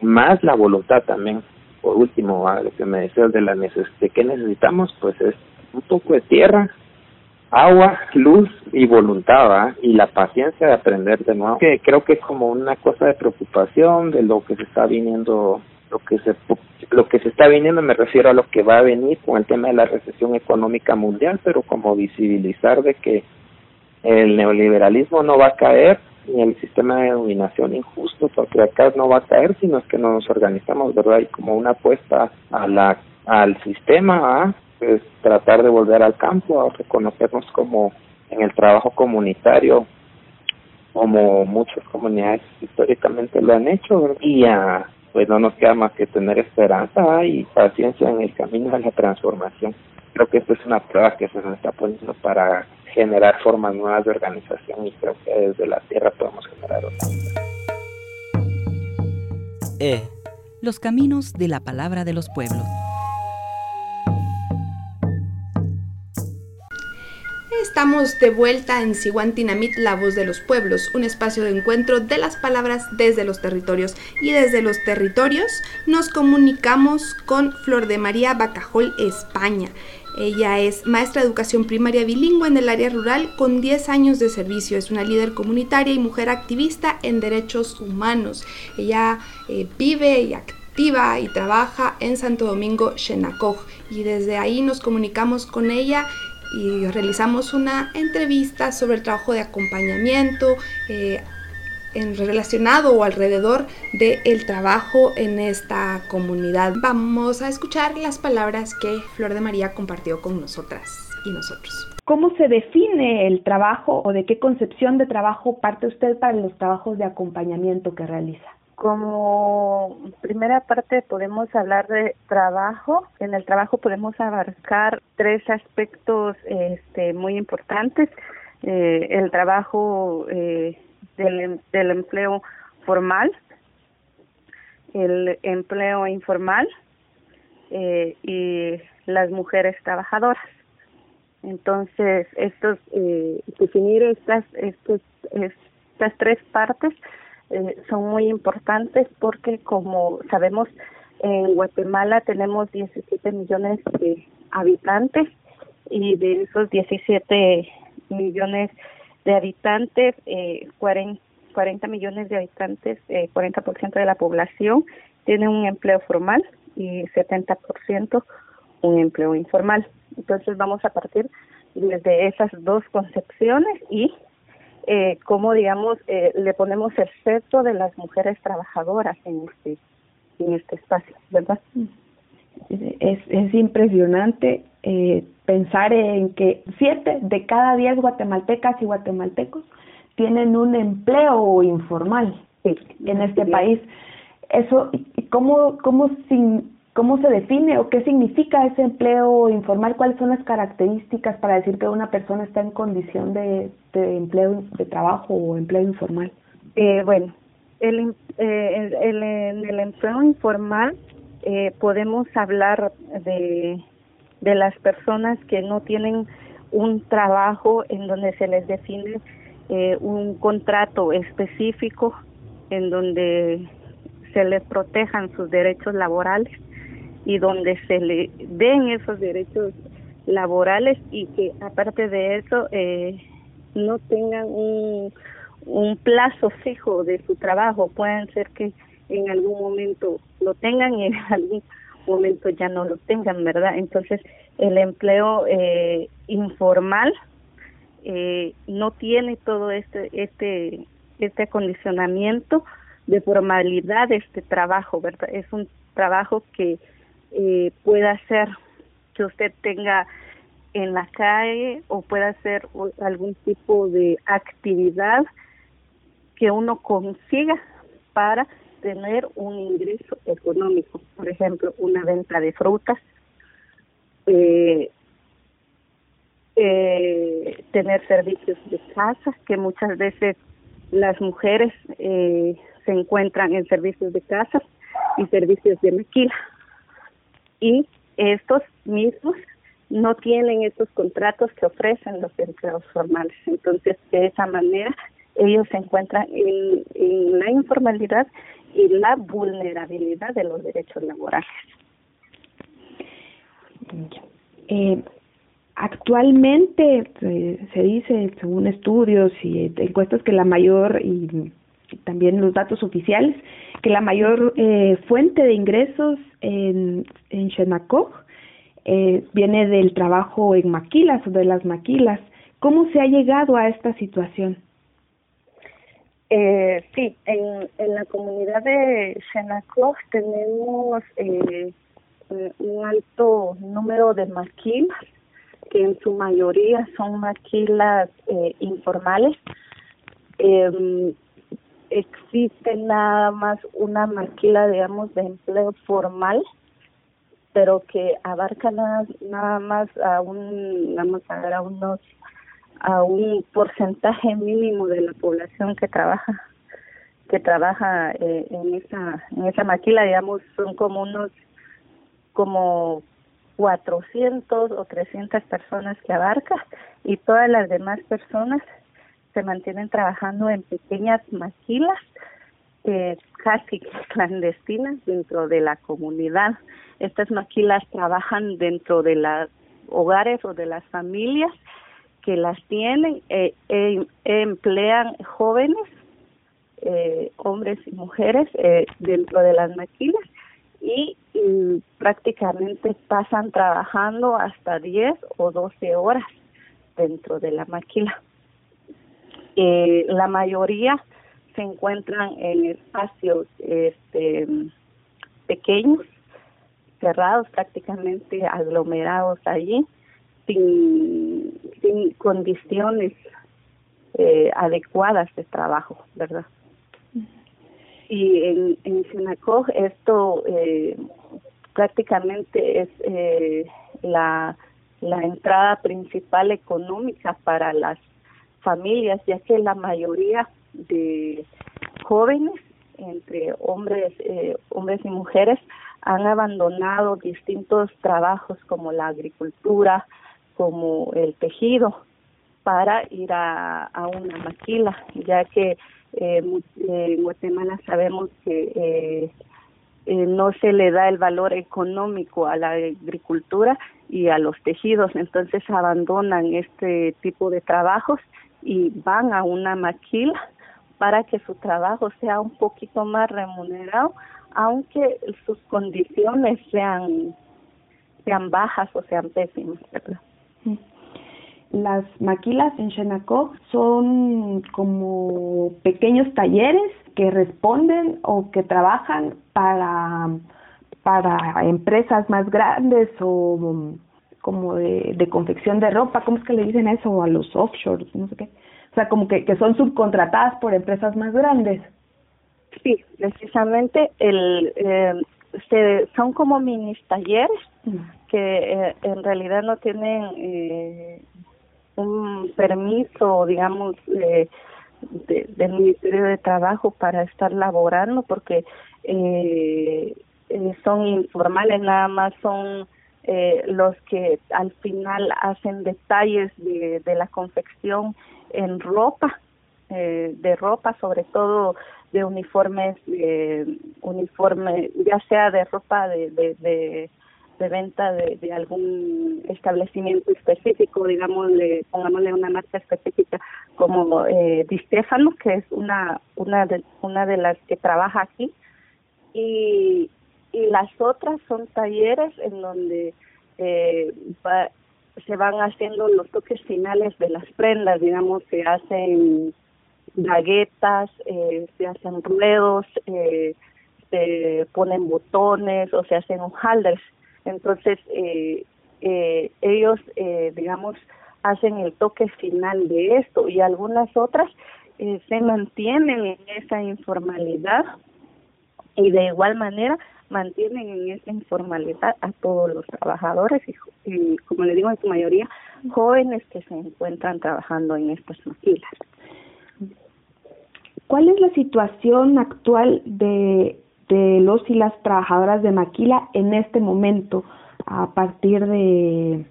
más la voluntad también. Por último, a lo que me decías de la neces de qué necesitamos, pues es un poco de tierra, agua, luz y voluntad, y la paciencia de aprender de nuevo. Que creo que es como una cosa de preocupación de lo que se está viniendo, lo que se lo que se está viniendo me refiero a lo que va a venir con el tema de la recesión económica mundial, pero como visibilizar de que el neoliberalismo no va a caer ni el sistema de dominación injusto acá no va a caer, sino es que no nos organizamos, ¿verdad? Y como una apuesta a la al sistema, a pues tratar de volver al campo, a reconocernos como en el trabajo comunitario, como muchas comunidades históricamente lo han hecho, y a pues no nos queda más que tener esperanza y paciencia en el camino de la transformación. creo que esto es una prueba que se nos está poniendo para generar formas nuevas de organización y creo que desde la tierra podemos generar otra. E. Los caminos de la palabra de los pueblos. Estamos de vuelta en Siguantinamit, la voz de los pueblos, un espacio de encuentro de las palabras desde los territorios. Y desde los territorios nos comunicamos con Flor de María Bacajol, España. Ella es maestra de educación primaria bilingüe en el área rural con 10 años de servicio. Es una líder comunitaria y mujer activista en derechos humanos. Ella eh, vive y activa y trabaja en Santo Domingo, Xenacoj. Y desde ahí nos comunicamos con ella y realizamos una entrevista sobre el trabajo de acompañamiento eh, en relacionado o alrededor del trabajo en esta comunidad. Vamos a escuchar las palabras que Flor de María compartió con nosotras y nosotros. ¿Cómo se define el trabajo o de qué concepción de trabajo parte usted para los trabajos de acompañamiento que realiza? Como primera parte podemos hablar de trabajo. En el trabajo podemos abarcar tres aspectos este, muy importantes. Eh, el trabajo eh, del, del empleo formal, el empleo informal eh, y las mujeres trabajadoras. Entonces, estos eh, definir estas estos, estas tres partes eh, son muy importantes porque como sabemos en Guatemala tenemos 17 millones de habitantes y de esos 17 millones de habitantes, eh, 40, 40 millones de habitantes, eh, 40% de la población tiene un empleo formal y 70% un empleo informal. Entonces vamos a partir desde esas dos concepciones y eh, cómo, digamos, eh, le ponemos el centro de las mujeres trabajadoras en este, en este espacio, ¿verdad? Es, es impresionante eh, pensar en que siete de cada diez guatemaltecas y guatemaltecos tienen un empleo informal en este país. Eso, ¿cómo, cómo sin, ¿Cómo se define o qué significa ese empleo informal? ¿Cuáles son las características para decir que una persona está en condición de, empleo de trabajo o empleo informal? Eh, bueno, el, eh, el, en el empleo informal eh, podemos hablar de, de las personas que no tienen un trabajo en donde se les define eh, un contrato específico en donde se les protejan sus derechos laborales y donde se le den esos derechos laborales y que aparte de eso eh, no tengan un, un plazo fijo de su trabajo. Pueden ser que en algún momento lo tengan y en algún momento ya no lo tengan, ¿verdad? Entonces, el empleo eh, informal eh, no tiene todo este, este, este acondicionamiento de formalidad este trabajo, ¿verdad? Es un trabajo que eh, pueda ser que usted tenga en la calle o pueda ser algún tipo de actividad que uno consiga para tener un ingreso económico, por ejemplo, una venta de frutas, eh, eh, tener servicios de casa, que muchas veces las mujeres eh, se encuentran en servicios de casa y servicios de maquila y estos mismos no tienen estos contratos que ofrecen los empleados formales. Entonces, de esa manera, ellos se encuentran en, la informalidad y la vulnerabilidad de los derechos laborales. Eh, actualmente eh, se dice, según estudios y encuestas, que la mayor y también los datos oficiales, que la mayor eh, fuente de ingresos en, en eh, viene del trabajo en maquilas o de las maquilas. ¿Cómo se ha llegado a esta situación? Eh, sí, en, en la comunidad de Xenacog tenemos eh, un alto número de maquilas, que en su mayoría son maquilas eh, informales. Eh, existe nada más una maquila, digamos, de empleo formal pero que abarca nada, nada más a un, vamos a ver, a unos a un porcentaje mínimo de la población que trabaja que trabaja eh, en esa en esa maquila digamos son como unos como 400 o 300 personas que abarca y todas las demás personas se mantienen trabajando en pequeñas maquilas eh, casi clandestinas dentro de la comunidad. Estas maquilas trabajan dentro de los hogares o de las familias que las tienen, eh, eh, emplean jóvenes, eh, hombres y mujeres eh, dentro de las maquilas y, prácticamente pasan trabajando hasta 10 o 12 horas dentro de la maquila. Eh, la mayoría se encuentran en espacios este, pequeños, cerrados, prácticamente aglomerados allí, sin, sin condiciones eh, adecuadas de trabajo, ¿verdad? Y en, en esto eh, prácticamente es eh, la, la entrada principal económica para las familias, ya que la mayoría de jóvenes entre hombres eh, hombres y mujeres han abandonado distintos trabajos como la agricultura como el tejido para ir a, una maquila ya que eh, en Guatemala sabemos que eh, eh, no se le da el valor económico a la agricultura y a los tejidos, entonces abandonan este tipo de trabajos y van a una maquila para que su trabajo sea un poquito más remunerado, aunque sus condiciones sean sean bajas o sean pésimas. Las maquilas en Xenacog son como pequeños talleres que responden o que trabajan para, para empresas más grandes o como de, de confección de ropa, ¿cómo es que le dicen eso? A los offshores, no sé qué. O sea, como que, que son subcontratadas por empresas más grandes. Sí, precisamente el eh, se, son como mini talleres mm. Que eh, en realidad no tienen eh, un permiso, digamos, eh, de, del Ministerio de Trabajo para estar laborando porque eh, eh, son informales, nada más son eh, los que al final hacen detalles de, de la confección en ropa, eh, de ropa, sobre todo de uniformes, eh, uniforme, ya sea de ropa de, de, de de venta de, de algún establecimiento específico, digamos, pongámosle una marca específica como eh, Di Stefano, que es una una de una de las que trabaja aquí. Y y las otras son talleres en donde eh, se van haciendo los toques finales de las prendas, digamos, se hacen baguetas, eh, se hacen ruedos, eh, se ponen botones o se hacen hojaldres entonces, eh, eh, ellos, eh, digamos, hacen el toque final de esto y algunas otras eh, se mantienen en esa informalidad y de igual manera mantienen en esa informalidad a todos los trabajadores y, y como le digo en su mayoría jóvenes que se encuentran trabajando en estas maquilas. ¿Cuál es la situación actual de de los y las trabajadoras de Maquila en este momento a partir de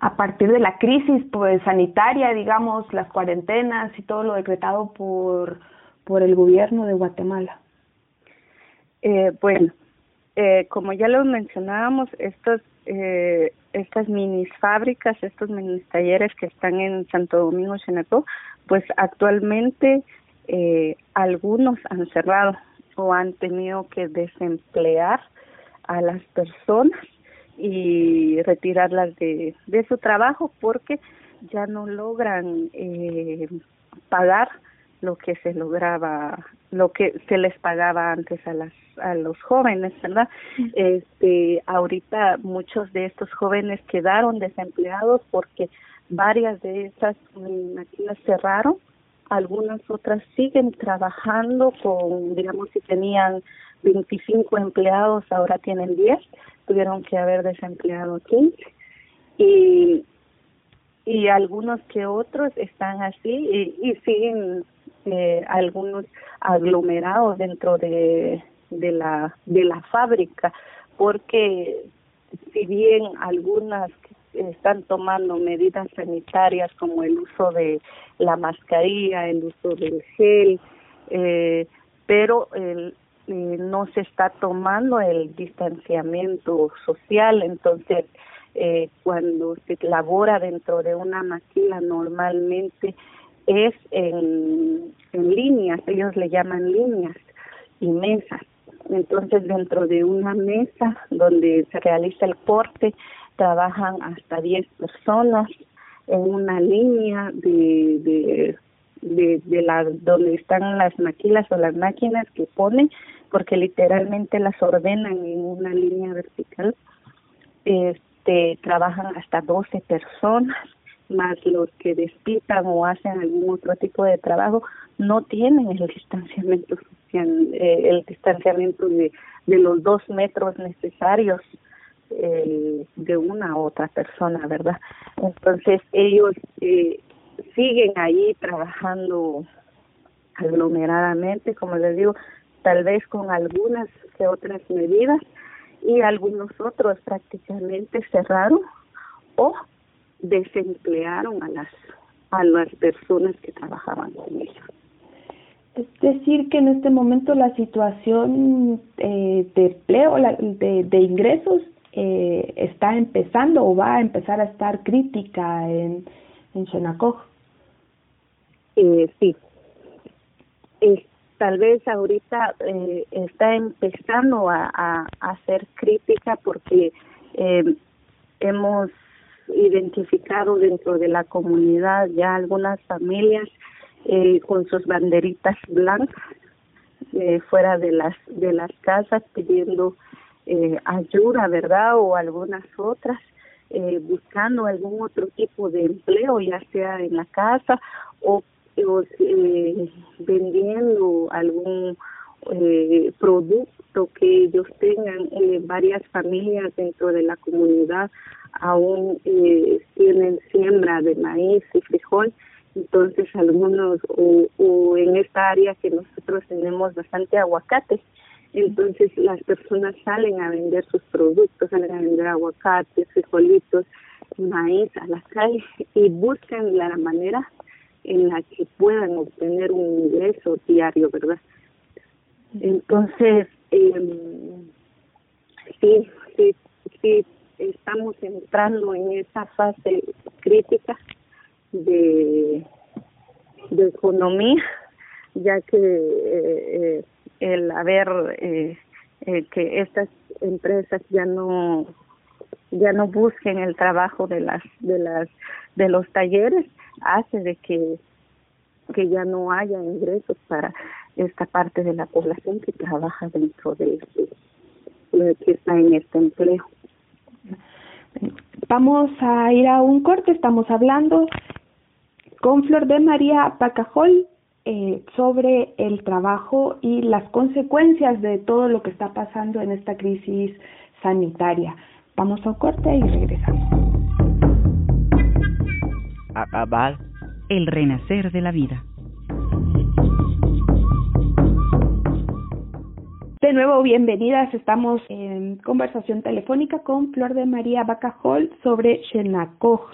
a partir de la crisis pues sanitaria digamos las cuarentenas y todo lo decretado por por el gobierno de Guatemala. Eh, bueno eh, como ya lo mencionábamos estos eh, estas mini fábricas estos mini talleres que están en Santo Domingo Chenacó pues actualmente eh, algunos han cerrado o han tenido que desemplear a las personas y retirarlas de, de su trabajo porque ya no logran eh, pagar lo que se lograba lo que se les pagaba antes a las a los jóvenes verdad este ahorita muchos de estos jóvenes quedaron desempleados porque varias de esas máquinas cerraron algunas otras siguen trabajando con, digamos, si tenían 25 empleados, ahora tienen 10, tuvieron que haber desempleado 15. Y, y algunos que otros están así y, y siguen eh, algunos aglomerados dentro de, de la de la fábrica porque si bien algunas están tomando medidas sanitarias como el uso de la mascarilla, el uso del gel, eh, pero el, eh, no se está tomando el distanciamiento social, entonces eh, cuando se labora dentro de una maquila normalmente es en, en líneas, ellos le llaman líneas y mesas. Entonces dentro de una mesa donde se realiza el corte trabajan hasta 10 personas en una línea de, de, de, la, donde están las maquilas o las máquinas que ponen, porque literalmente las ordenan en una línea vertical. Este, trabajan hasta 12 personas, más los que despitan o hacen algún otro tipo de trabajo, no tienen el distanciamiento social, eh, el distanciamiento de, de los dos metros necesarios eh, de una u otra persona, ¿verdad? Entonces ellos eh, siguen ahí trabajando aglomeradamente, como les digo, tal vez con algunas que otras medidas y algunos otros prácticamente cerraron o desemplearon a las a las personas que trabajaban con ellos. Es decir, que en este momento la situación eh, de empleo, la, de, de ingresos, eh, está empezando o va a empezar a estar crítica en, en Xenacog. Eh, sí. tal vez ahorita eh, está empezando a, a, a hacer crítica porque eh, hemos identificado dentro de la comunidad ya algunas familias eh, con sus banderitas blancas eh, fuera de las de las casas pidiendo eh, ayuda, ¿verdad? O algunas otras, eh, buscando algún otro tipo de empleo, ya sea en la casa o, eh, vendiendo algún eh, producto que ellos tengan. Eh, varias familias dentro de la comunidad aún eh, tienen siembra de maíz y frijol entonces algunos o, o en esta área que nosotros tenemos bastante aguacate entonces las personas salen a vender sus productos, salen a vender aguacates, frijolitos, maíz a las calles y buscan la manera en la que puedan obtener un ingreso diario, ¿verdad? Entonces, eh, sí, sí, sí, estamos entrando en esa fase crítica de, de economía, ya que eh, eh el haber eh, eh, que estas empresas ya no ya no busquen el trabajo de las de las de los talleres hace de que que ya no haya ingresos para esta parte de la población que trabaja dentro de este que está en este empleo. Vamos a ir a un corte, estamos hablando con Flor de María Pacajol, eh, sobre el trabajo y las consecuencias de todo lo que está pasando en esta crisis sanitaria. Vamos a un corte y regresamos. Acabar el renacer de la vida. De nuevo, bienvenidas. Estamos en conversación telefónica con Flor de María Bacajol sobre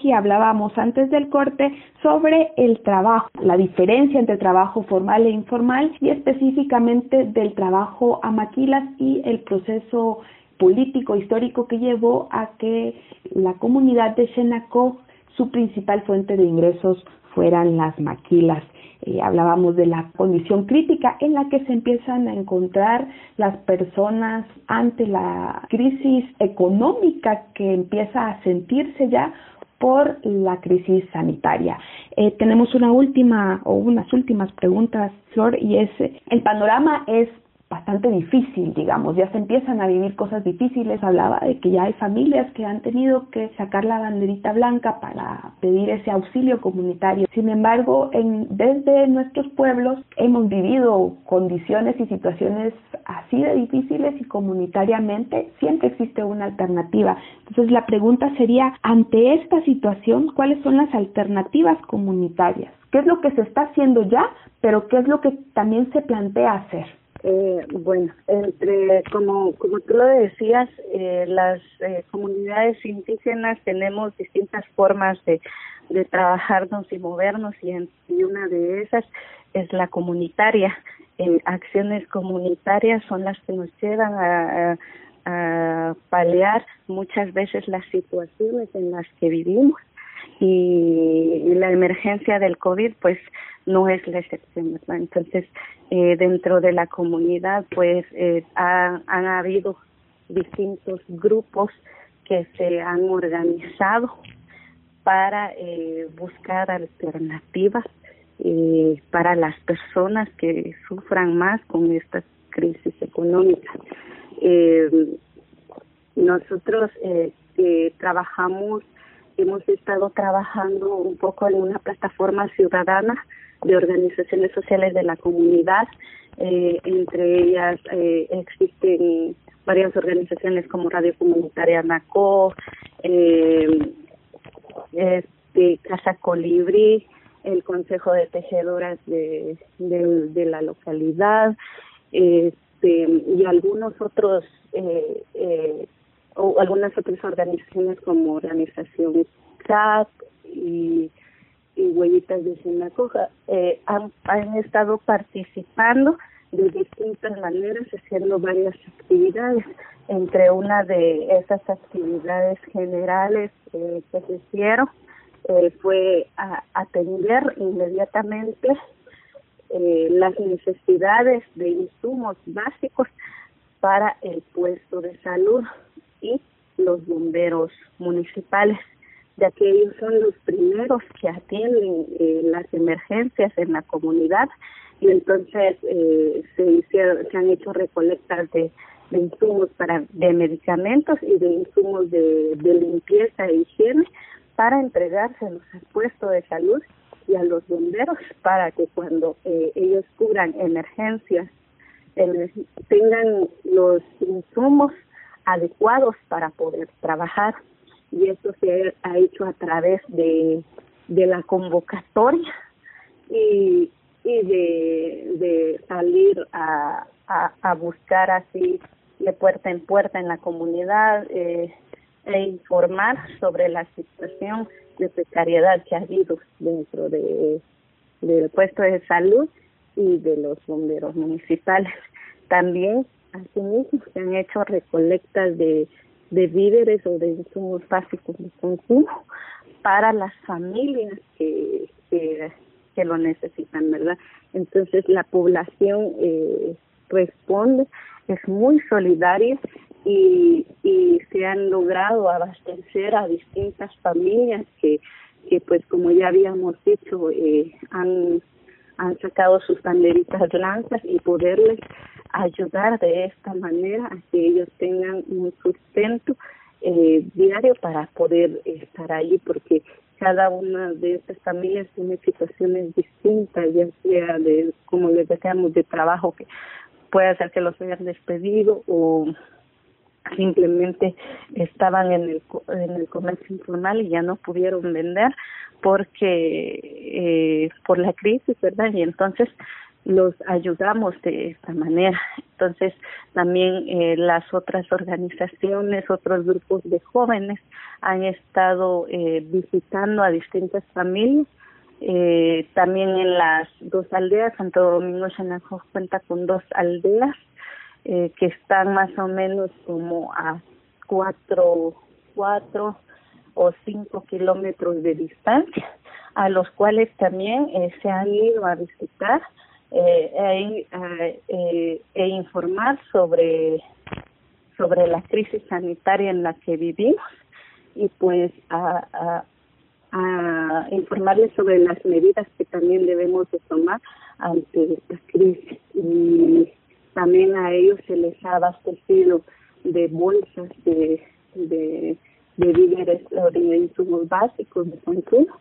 y Hablábamos antes del corte sobre el trabajo, la diferencia entre trabajo formal e informal y específicamente del trabajo a maquilas y el proceso político histórico que llevó a que la comunidad de Xenacog su principal fuente de ingresos fueran las maquilas. Eh, hablábamos de la condición crítica en la que se empiezan a encontrar las personas ante la crisis económica que empieza a sentirse ya por la crisis sanitaria. Eh, tenemos una última o unas últimas preguntas, Flor, y es, el panorama es bastante difícil, digamos, ya se empiezan a vivir cosas difíciles, hablaba de que ya hay familias que han tenido que sacar la banderita blanca para pedir ese auxilio comunitario. Sin embargo, en, desde nuestros pueblos hemos vivido condiciones y situaciones así de difíciles y comunitariamente siempre existe una alternativa. Entonces la pregunta sería, ante esta situación, ¿cuáles son las alternativas comunitarias? ¿Qué es lo que se está haciendo ya, pero qué es lo que también se plantea hacer? Eh, bueno, entre como como tú lo decías, eh, las eh, comunidades indígenas tenemos distintas formas de, de trabajarnos y movernos y, y una de esas es la comunitaria. En acciones comunitarias son las que nos llevan a, a paliar muchas veces las situaciones en las que vivimos y la emergencia del COVID pues no es la excepción, ¿verdad? Entonces, eh, dentro de la comunidad pues eh, ha, han habido distintos grupos que se han organizado para eh, buscar alternativas eh, para las personas que sufran más con esta crisis económica. Eh, nosotros eh, trabajamos hemos estado trabajando un poco en una plataforma ciudadana de organizaciones sociales de la comunidad. Eh, entre ellas eh, existen varias organizaciones como Radio Comunitaria NACO, eh, este, Casa Colibrí, el Consejo de Tejedoras de, de, de la localidad, este, y algunos otros eh, eh, o algunas otras organizaciones como Organización CAP y, Huellitas de Sinacoja eh, han, estado participando de distintas maneras, haciendo varias actividades. Entre una de esas actividades generales eh, que se hicieron eh, fue a atender inmediatamente eh, las necesidades de insumos básicos para el puesto de salud los bomberos municipales, ya que ellos son los primeros que atienden eh, las emergencias en la comunidad. Y entonces eh, se hicieron, se han hecho recolectas de, insumos para de medicamentos y de insumos de, de limpieza e higiene para entregárselos al puesto de salud y a los bomberos para que cuando eh, ellos cubran emergencias eh, tengan los insumos adecuados para poder trabajar y esto se ha hecho a través de, de la convocatoria y, y de, de salir a, a, a buscar así de puerta en puerta en la comunidad eh, e informar sobre la situación de precariedad que ha habido dentro de del puesto de salud y de los bomberos municipales. También Asimismo, se han hecho recolectas de, de víveres o de insumos básicos de consumo para las familias que, que, que lo necesitan, ¿verdad? Entonces, la población eh, responde, es muy solidaria y, y se han logrado abastecer a distintas familias que, que pues como ya habíamos dicho, eh, han, han sacado sus banderitas blancas y poderles ayudar de esta manera a que ellos tengan un sustento eh, diario para poder estar ahí, porque cada una de estas familias tiene situaciones distintas, ya sea de, como les decíamos, de trabajo que puede hacer que los hayan despedido o simplemente estaban en el en el comercio informal y ya no pudieron vender porque eh, por la crisis verdad y entonces los ayudamos de esta manera. Entonces, también eh, las otras organizaciones, otros grupos de jóvenes han estado eh, visitando a distintas familias. Eh, también en las dos aldeas, Santo Domingo Xanajo cuenta con dos aldeas eh, que están más o menos como a cuatro, cuatro o cinco kilómetros de distancia, a los cuales también eh, se han ido a visitar eh, e, eh, e informar sobre sobre la crisis sanitaria en la que vivimos y pues a, a, a informarles sobre las medidas que también debemos de tomar ante esta crisis. Y también a ellos se les ha abastecido de bolsas de, de, de víveres o de insumos básicos de consumo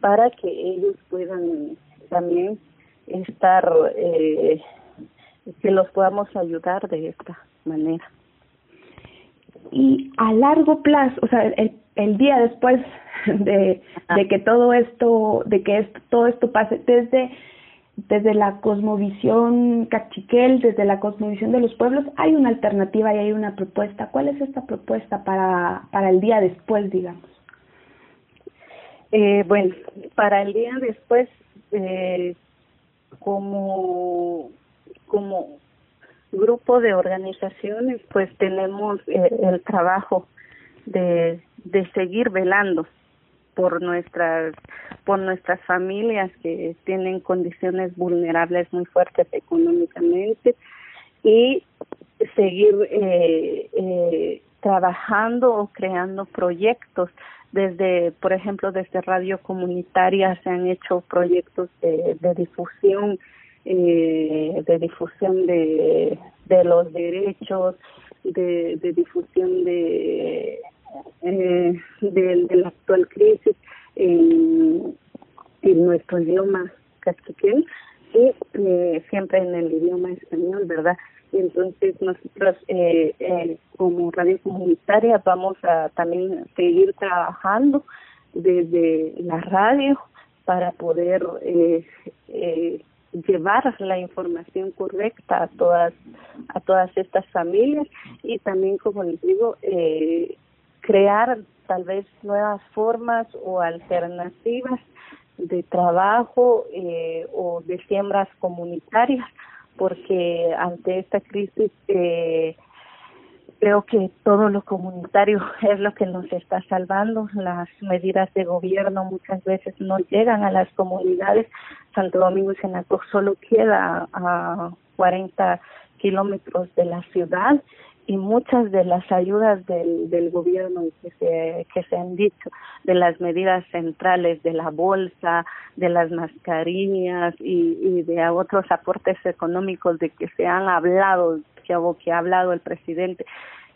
para que ellos puedan también estar, eh, que los podamos ayudar de esta manera. Y a largo plazo, o sea, el, el día después de, de que todo esto, de que esto, todo esto pase, desde desde la cosmovisión cachiquel, desde la cosmovisión de los pueblos, hay una alternativa y hay una propuesta. ¿Cuál es esta propuesta para, para el día después, digamos? Eh, bueno, para el día después, eh, como, como grupo de organizaciones, pues tenemos eh, el trabajo de, de seguir velando por nuestras por nuestras familias que tienen condiciones vulnerables muy fuertes económicamente y seguir eh, eh, trabajando o creando proyectos. Desde por ejemplo desde radio comunitaria se han hecho proyectos de, de difusión eh, de difusión de, de los derechos de, de difusión de eh, de, de, la actual crisis en, nuestro idioma cachiquén y eh, siempre en el idioma español, ¿verdad? Entonces nosotros eh, eh, como radio comunitaria vamos a también seguir trabajando desde la radio para poder eh, eh, llevar la información correcta a todas a todas estas familias y también como les digo eh, crear tal vez nuevas formas o alternativas de trabajo eh, o de siembras comunitarias, porque ante esta crisis eh, creo que todo lo comunitario es lo que nos está salvando. Las medidas de gobierno muchas veces no llegan a las comunidades. Santo Domingo y Senaco solo queda a 40 kilómetros de la ciudad y muchas de las ayudas del, del gobierno que se, que se han dicho, de las medidas centrales de la bolsa, de las mascarillas y, y de otros aportes económicos de que se han hablado, que, que ha hablado el presidente,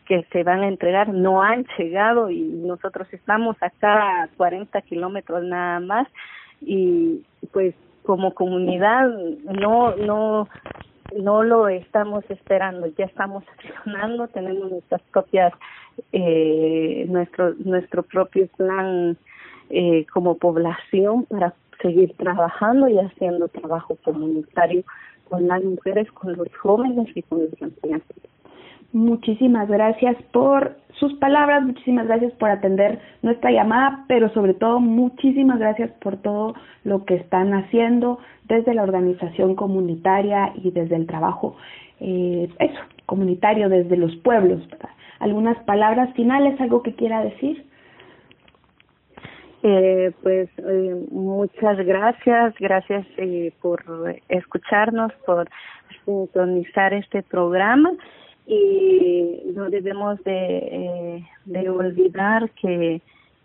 que se van a entregar, no han llegado y nosotros estamos acá a 40 kilómetros nada más y pues como comunidad no no no lo estamos esperando, ya estamos accionando, tenemos nuestras propias, eh, nuestro, nuestro propio plan eh, como población para seguir trabajando y haciendo trabajo comunitario con las mujeres, con los jóvenes y con los ancianos. Muchísimas gracias por sus palabras, muchísimas gracias por atender nuestra llamada, pero sobre todo muchísimas gracias por todo lo que están haciendo desde la organización comunitaria y desde el trabajo, eh, eso, comunitario, desde los pueblos. ¿Algunas palabras finales, algo que quiera decir? Eh, pues eh, muchas gracias, gracias eh, por escucharnos, por sintonizar este programa y no debemos de, eh, de olvidar que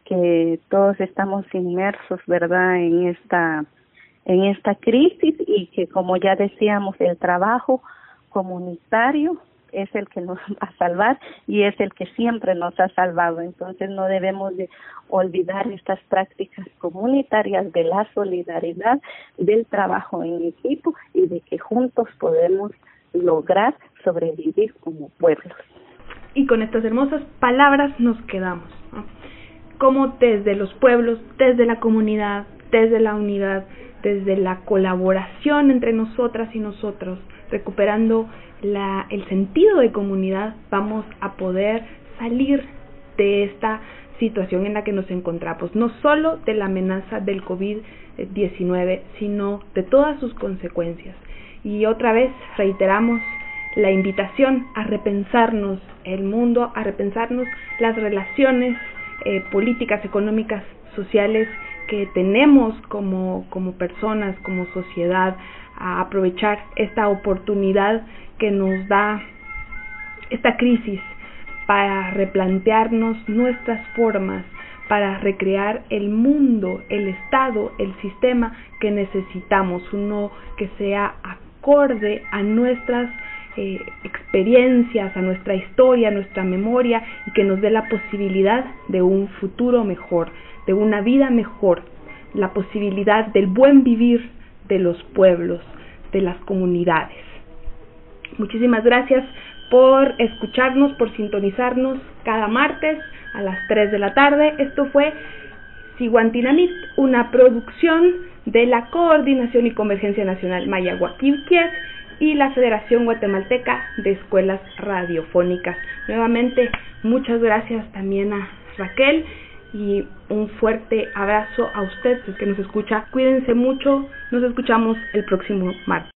que todos estamos inmersos verdad en esta en esta crisis y que como ya decíamos el trabajo comunitario es el que nos va a salvar y es el que siempre nos ha salvado. Entonces no debemos de olvidar estas prácticas comunitarias de la solidaridad, del trabajo en equipo y de que juntos podemos lograr sobrevivir como pueblos. Y con estas hermosas palabras nos quedamos. Como desde los pueblos, desde la comunidad, desde la unidad, desde la colaboración entre nosotras y nosotros, recuperando la, el sentido de comunidad, vamos a poder salir de esta situación en la que nos encontramos, no solo de la amenaza del COVID-19, sino de todas sus consecuencias. Y otra vez reiteramos la invitación a repensarnos el mundo, a repensarnos las relaciones eh, políticas, económicas, sociales que tenemos como, como personas, como sociedad, a aprovechar esta oportunidad que nos da esta crisis para replantearnos nuestras formas, para recrear el mundo, el estado, el sistema que necesitamos, uno que sea acorde a nuestras eh, experiencias, a nuestra historia, a nuestra memoria y que nos dé la posibilidad de un futuro mejor, de una vida mejor, la posibilidad del buen vivir de los pueblos, de las comunidades. Muchísimas gracias por escucharnos, por sintonizarnos cada martes a las 3 de la tarde. Esto fue Siguantinamit, una producción de la Coordinación y Convergencia Nacional Maya y la Federación Guatemalteca de Escuelas Radiofónicas. Nuevamente, muchas gracias también a Raquel y un fuerte abrazo a usted, que nos escucha. Cuídense mucho, nos escuchamos el próximo martes.